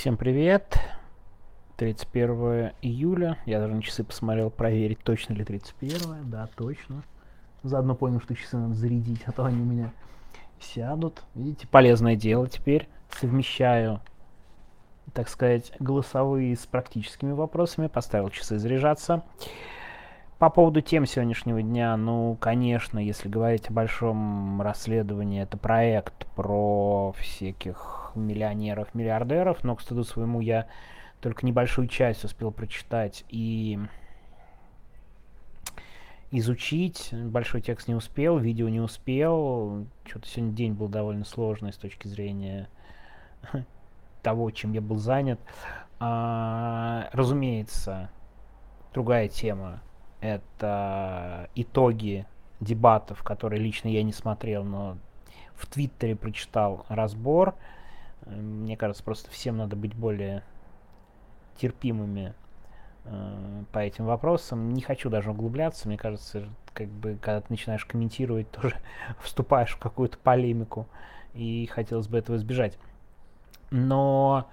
Всем привет. 31 июля. Я даже на часы посмотрел, проверить, точно ли 31. Да, точно. Заодно понял, что часы надо зарядить, а то они у меня сядут. Видите, полезное дело теперь. Совмещаю, так сказать, голосовые с практическими вопросами. Поставил часы заряжаться. По поводу тем сегодняшнего дня, ну, конечно, если говорить о большом расследовании, это проект про всяких миллионеров, миллиардеров, но, к стыду своему, я только небольшую часть успел прочитать и изучить. Большой текст не успел, видео не успел. Что-то сегодня день был довольно сложный с точки зрения того, чем я был занят. А, разумеется, другая тема это итоги дебатов, которые лично я не смотрел, но в Твиттере прочитал разбор. Мне кажется, просто всем надо быть более терпимыми э, по этим вопросам. Не хочу даже углубляться. Мне кажется, как бы, когда ты начинаешь комментировать, тоже вступаешь в какую-то полемику. И хотелось бы этого избежать. Но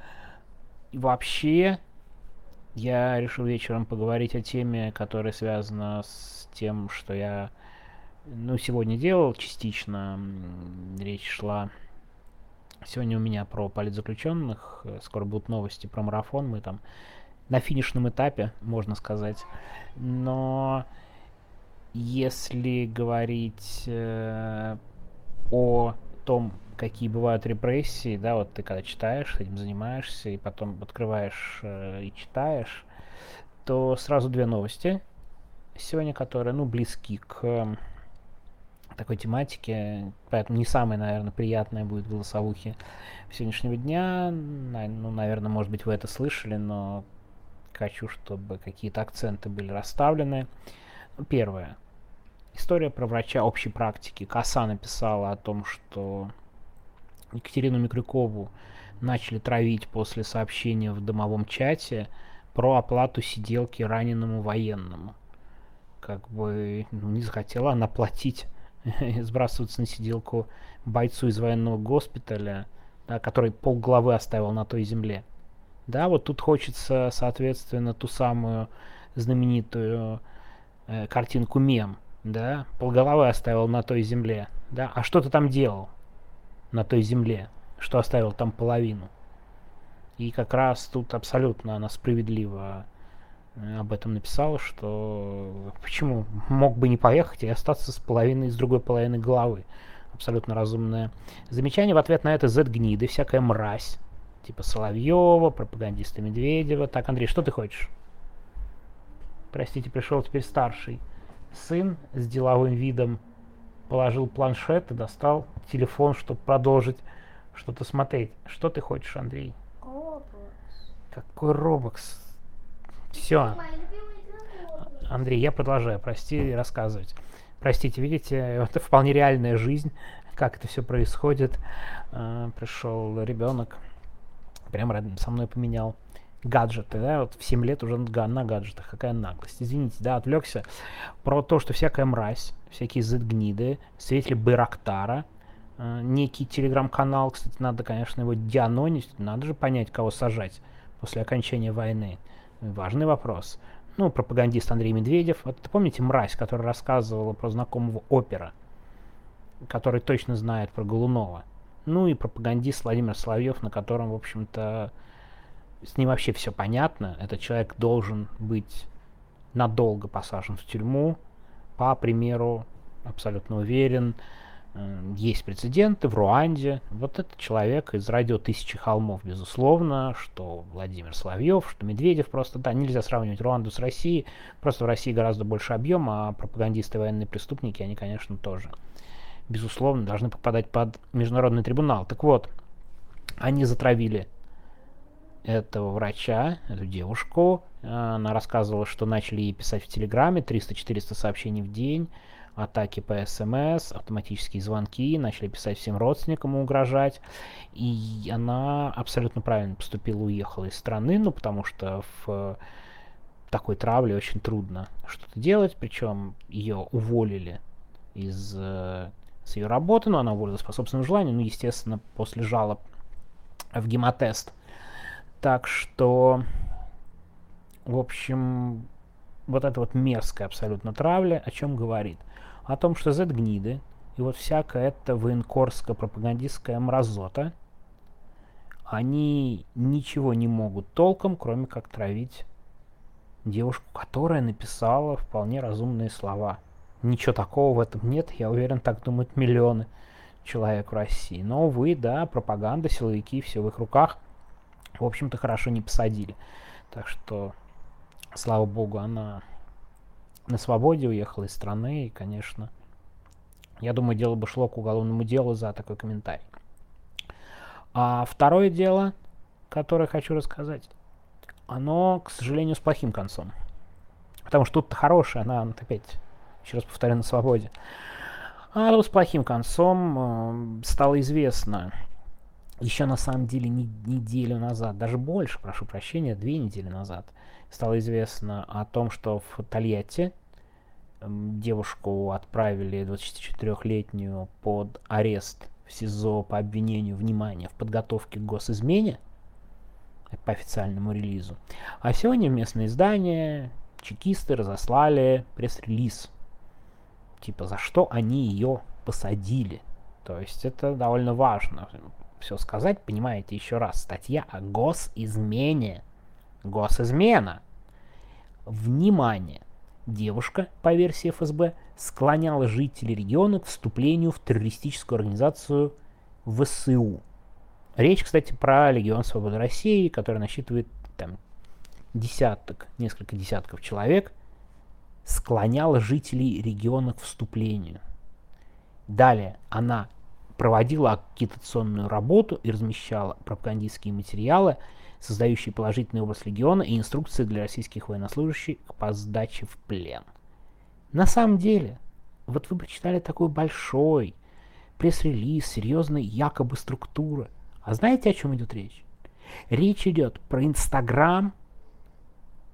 вообще я решил вечером поговорить о теме, которая связана с тем, что я ну, сегодня делал частично. Речь шла сегодня у меня про политзаключенных. Скоро будут новости про марафон. Мы там на финишном этапе, можно сказать. Но если говорить э, о том, какие бывают репрессии, да, вот ты когда читаешь, этим занимаешься, и потом открываешь э, и читаешь, то сразу две новости сегодня, которые, ну, близки к такой тематике, поэтому не самое, наверное, приятное будет голосовухи сегодняшнего дня. Ну, наверное, может быть, вы это слышали, но хочу, чтобы какие-то акценты были расставлены. Первое. История про врача общей практики. Коса написала о том, что Екатерину Микрюкову начали травить после сообщения в домовом чате про оплату сиделки раненому военному. Как бы ну, не захотела она платить, сбрасываться на сиделку бойцу из военного госпиталя, да, который полглавы оставил на той земле. Да, вот тут хочется, соответственно, ту самую знаменитую э, картинку мем, да, полголовы оставил на той земле, да, а что ты там делал? на той земле, что оставил там половину. И как раз тут абсолютно она справедливо э, об этом написала, что почему мог бы не поехать и остаться с половиной, с другой половиной головы. Абсолютно разумное замечание. В ответ на это Z-гниды, всякая мразь. Типа Соловьева, пропагандиста Медведева. Так, Андрей, что ты хочешь? Простите, пришел теперь старший сын с деловым видом положил планшет и достал телефон, чтобы продолжить что-то смотреть. Что ты хочешь, Андрей? Roblox. Какой Робокс? Все. Андрей, я продолжаю, прости, рассказывать. Простите, видите, это вполне реальная жизнь, как это все происходит. А, пришел ребенок, прям рядом со мной поменял гаджеты, да, вот в 7 лет уже на гаджетах, какая наглость. Извините, да, отвлекся про то, что всякая мразь, всякие зетгниды, свидетели Байрактара, э, некий телеграм-канал, кстати, надо, конечно, его дианонить, надо же понять, кого сажать после окончания войны. Важный вопрос. Ну, пропагандист Андрей Медведев. Вот помните мразь, которая рассказывала про знакомого опера, который точно знает про Голунова? Ну и пропагандист Владимир Соловьев, на котором, в общем-то, с ним вообще все понятно. Этот человек должен быть надолго посажен в тюрьму. По примеру, абсолютно уверен, есть прецеденты в Руанде. Вот этот человек из радио «Тысячи холмов», безусловно, что Владимир Соловьев, что Медведев. Просто, да, нельзя сравнивать Руанду с Россией. Просто в России гораздо больше объема, а пропагандисты и военные преступники, они, конечно, тоже, безусловно, должны попадать под международный трибунал. Так вот, они затравили этого врача, эту девушку. Она рассказывала, что начали ей писать в Телеграме 300-400 сообщений в день, атаки по СМС, автоматические звонки, начали писать всем родственникам и угрожать. И она абсолютно правильно поступила, уехала из страны, ну, потому что в такой травле очень трудно что-то делать, причем ее уволили из э, с ее работы, но она уволилась по собственному желанию, ну, естественно, после жалоб в гемотест Так что, в общем, вот эта вот мерзкая абсолютно травля о чем говорит? О том, что Z-гниды и вот всякая эта военкорская пропагандистская мразота, они ничего не могут толком, кроме как травить девушку, которая написала вполне разумные слова. Ничего такого в этом нет, я уверен, так думают миллионы человек в России. Но, увы, да, пропаганда, силовики, все в их руках, в общем-то, хорошо не посадили. Так что, слава богу, она на свободе уехала из страны, и, конечно, я думаю, дело бы шло к уголовному делу за такой комментарий. А второе дело, которое хочу рассказать, оно, к сожалению, с плохим концом. Потому что тут-то хорошее, она, она опять, еще раз повторю, на свободе. А тут с плохим концом э, стало известно еще на самом деле не, неделю назад, даже больше, прошу прощения, две недели назад, стало известно о том, что в Тольятти девушку отправили, 24-летнюю, под арест в СИЗО по обвинению, внимания, в подготовке к госизмене по официальному релизу. А сегодня местное издание чекисты разослали пресс-релиз. Типа, за что они ее посадили. То есть это довольно важно все сказать. Понимаете, еще раз, статья о госизмене. Госизмена. Внимание! Девушка, по версии ФСБ, склоняла жителей региона к вступлению в террористическую организацию ВСУ. Речь, кстати, про Легион Свободы России, который насчитывает там десяток, несколько десятков человек, склоняла жителей региона к вступлению. Далее она проводила агитационную работу и размещала пропагандистские материалы – создающий положительный образ легиона и инструкции для российских военнослужащих по сдаче в плен. На самом деле, вот вы прочитали такой большой пресс-релиз, серьезной якобы структуры. А знаете, о чем идет речь? Речь идет про Инстаграм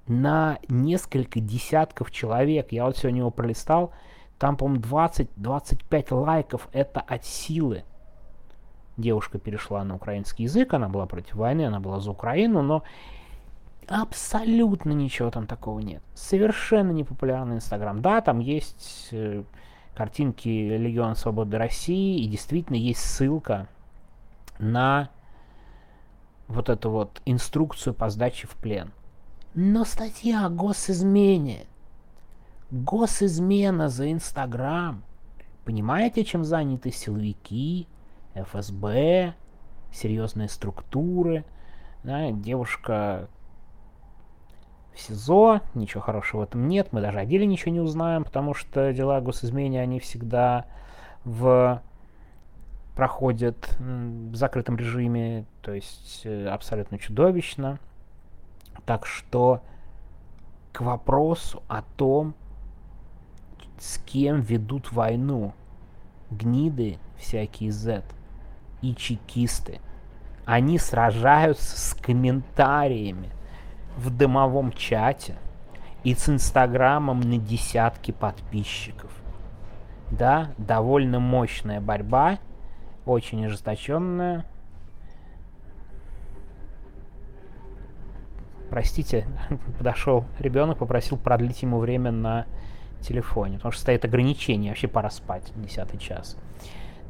на несколько десятков человек. Я вот сегодня его пролистал, там, по-моему, 20-25 лайков. Это от силы девушка перешла на украинский язык, она была против войны, она была за Украину, но абсолютно ничего там такого нет. Совершенно непопулярный Инстаграм. Да, там есть э, картинки Легиона Свободы России, и действительно есть ссылка на вот эту вот инструкцию по сдаче в плен. Но статья о госизмене. Госизмена за Инстаграм. Понимаете, чем заняты силовики, ФСБ, серьезные структуры. Да, девушка в СИЗО, ничего хорошего в этом нет, мы даже о деле ничего не узнаем, потому что дела о госизмене, они всегда в проходят в закрытом режиме, то есть э, абсолютно чудовищно. Так что к вопросу о том, с кем ведут войну гниды всякие Z – и чекисты. Они сражаются с комментариями в дымовом чате и с инстаграмом на десятки подписчиков. Да, довольно мощная борьба, очень ожесточенная. Простите, подошел ребенок, попросил продлить ему время на телефоне, потому что стоит ограничение, вообще пора спать, десятый час.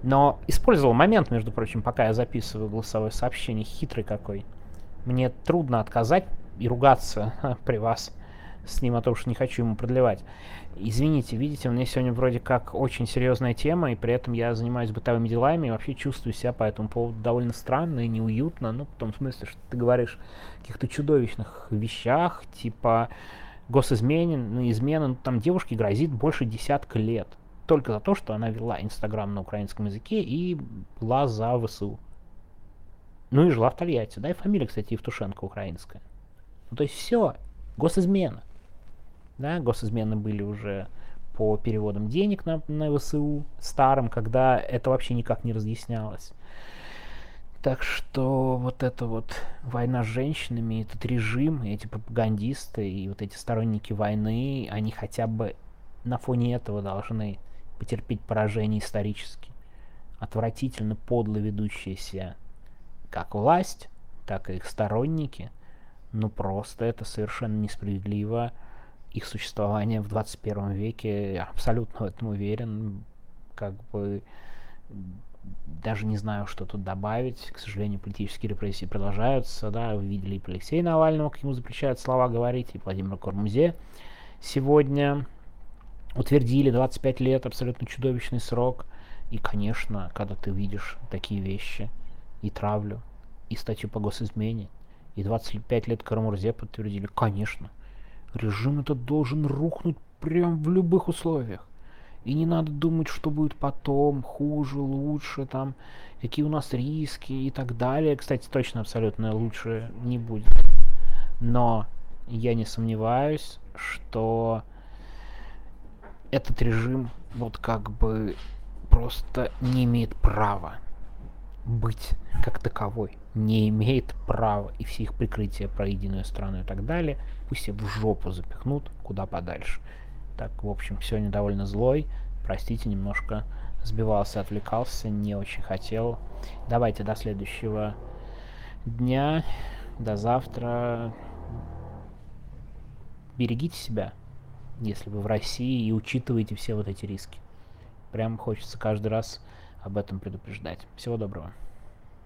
Но использовал момент, между прочим, пока я записываю голосовое сообщение, хитрый какой. Мне трудно отказать и ругаться при вас с ним о том, что не хочу ему продлевать. Извините, видите, у меня сегодня вроде как очень серьезная тема, и при этом я занимаюсь бытовыми делами и вообще чувствую себя по этому поводу довольно странно и неуютно. Ну, в том смысле, что ты говоришь о каких-то чудовищных вещах, типа госизмене, ну, измена, ну, там девушке грозит больше десятка лет только за то, что она вела Инстаграм на украинском языке и была за ВСУ. Ну и жила в Тольятти, да, и фамилия, кстати, Евтушенко украинская. Ну то есть все, госизмена. Да, госизмены были уже по переводам денег на, на ВСУ старым, когда это вообще никак не разъяснялось. Так что вот эта вот война с женщинами, этот режим, эти пропагандисты и вот эти сторонники войны, они хотя бы на фоне этого должны потерпеть поражение исторически. Отвратительно подло ведущаяся как власть, так и их сторонники, ну просто это совершенно несправедливо. Их существование в 21 веке, я абсолютно в этом уверен, как бы даже не знаю, что тут добавить. К сожалению, политические репрессии продолжаются. Да, вы видели и Алексея Навального, к нему запрещают слова говорить, и Владимира Кормузе сегодня утвердили 25 лет, абсолютно чудовищный срок. И, конечно, когда ты видишь такие вещи, и травлю, и статью по госизмене, и 25 лет Карамурзе подтвердили, конечно, режим этот должен рухнуть прям в любых условиях. И не надо думать, что будет потом, хуже, лучше, там, какие у нас риски и так далее. Кстати, точно абсолютно лучше не будет. Но я не сомневаюсь, что этот режим вот как бы просто не имеет права быть как таковой. Не имеет права. И все их прикрытия про единую страну и так далее пусть себе в жопу запихнут куда подальше. Так, в общем, сегодня довольно злой. Простите, немножко сбивался, отвлекался, не очень хотел. Давайте до следующего дня, до завтра. Берегите себя, если вы в России, и учитывайте все вот эти риски. Прям хочется каждый раз об этом предупреждать. Всего доброго.